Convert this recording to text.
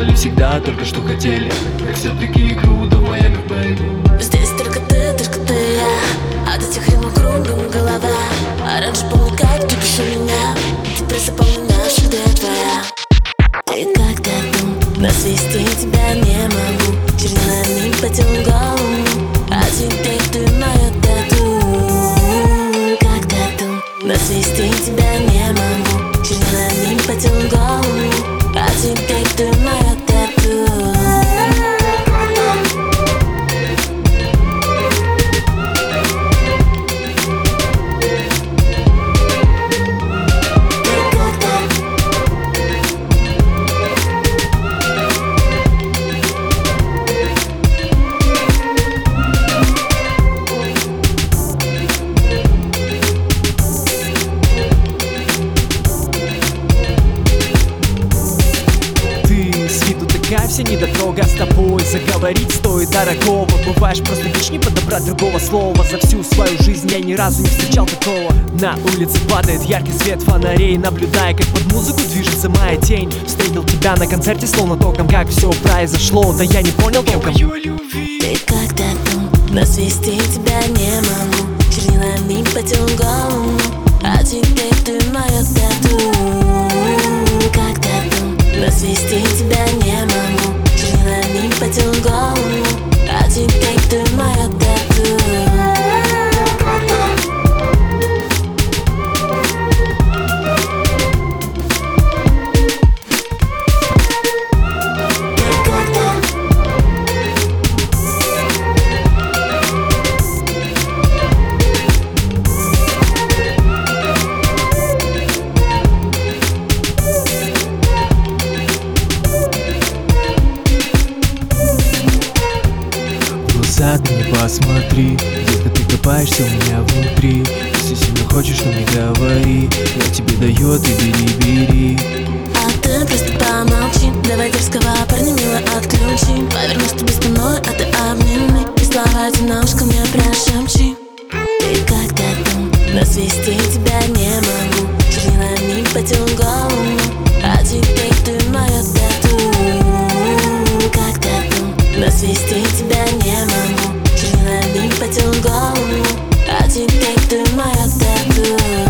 делали всегда только что хотели. Как все-таки круто в Майами, baby Здесь только ты, ты вся недотрога С тобой заговорить стоит дорогого. Бываешь просто вещь не подобрать другого слова. За всю свою жизнь я ни разу не встречал такого. На улице падает яркий свет фонарей Наблюдая, как под музыку движется моя тень. Встретил тебя на концерте, словно током Как все произошло, да я не понял толком Ты как тату, но свести тебя не могу. Чернилами по голову. А теперь ты моя тату. Как тату, но свести тебя Не посмотри. Детка, ты копаешься у меня внутри Если сильно хочешь, то не говори. Я тебе даю, ты бери, бери. А ты просто помолчи. Давай дерзкого парня мило отключи. Повернусь тебе спиной, а ты обними. И слова эти на ушко мне прошепчи. Ты как тату, но свести тебя не могу. Чернилами по телу голову Но тебя не могу. Ты не миг потел голову А теперь ты моя татуировка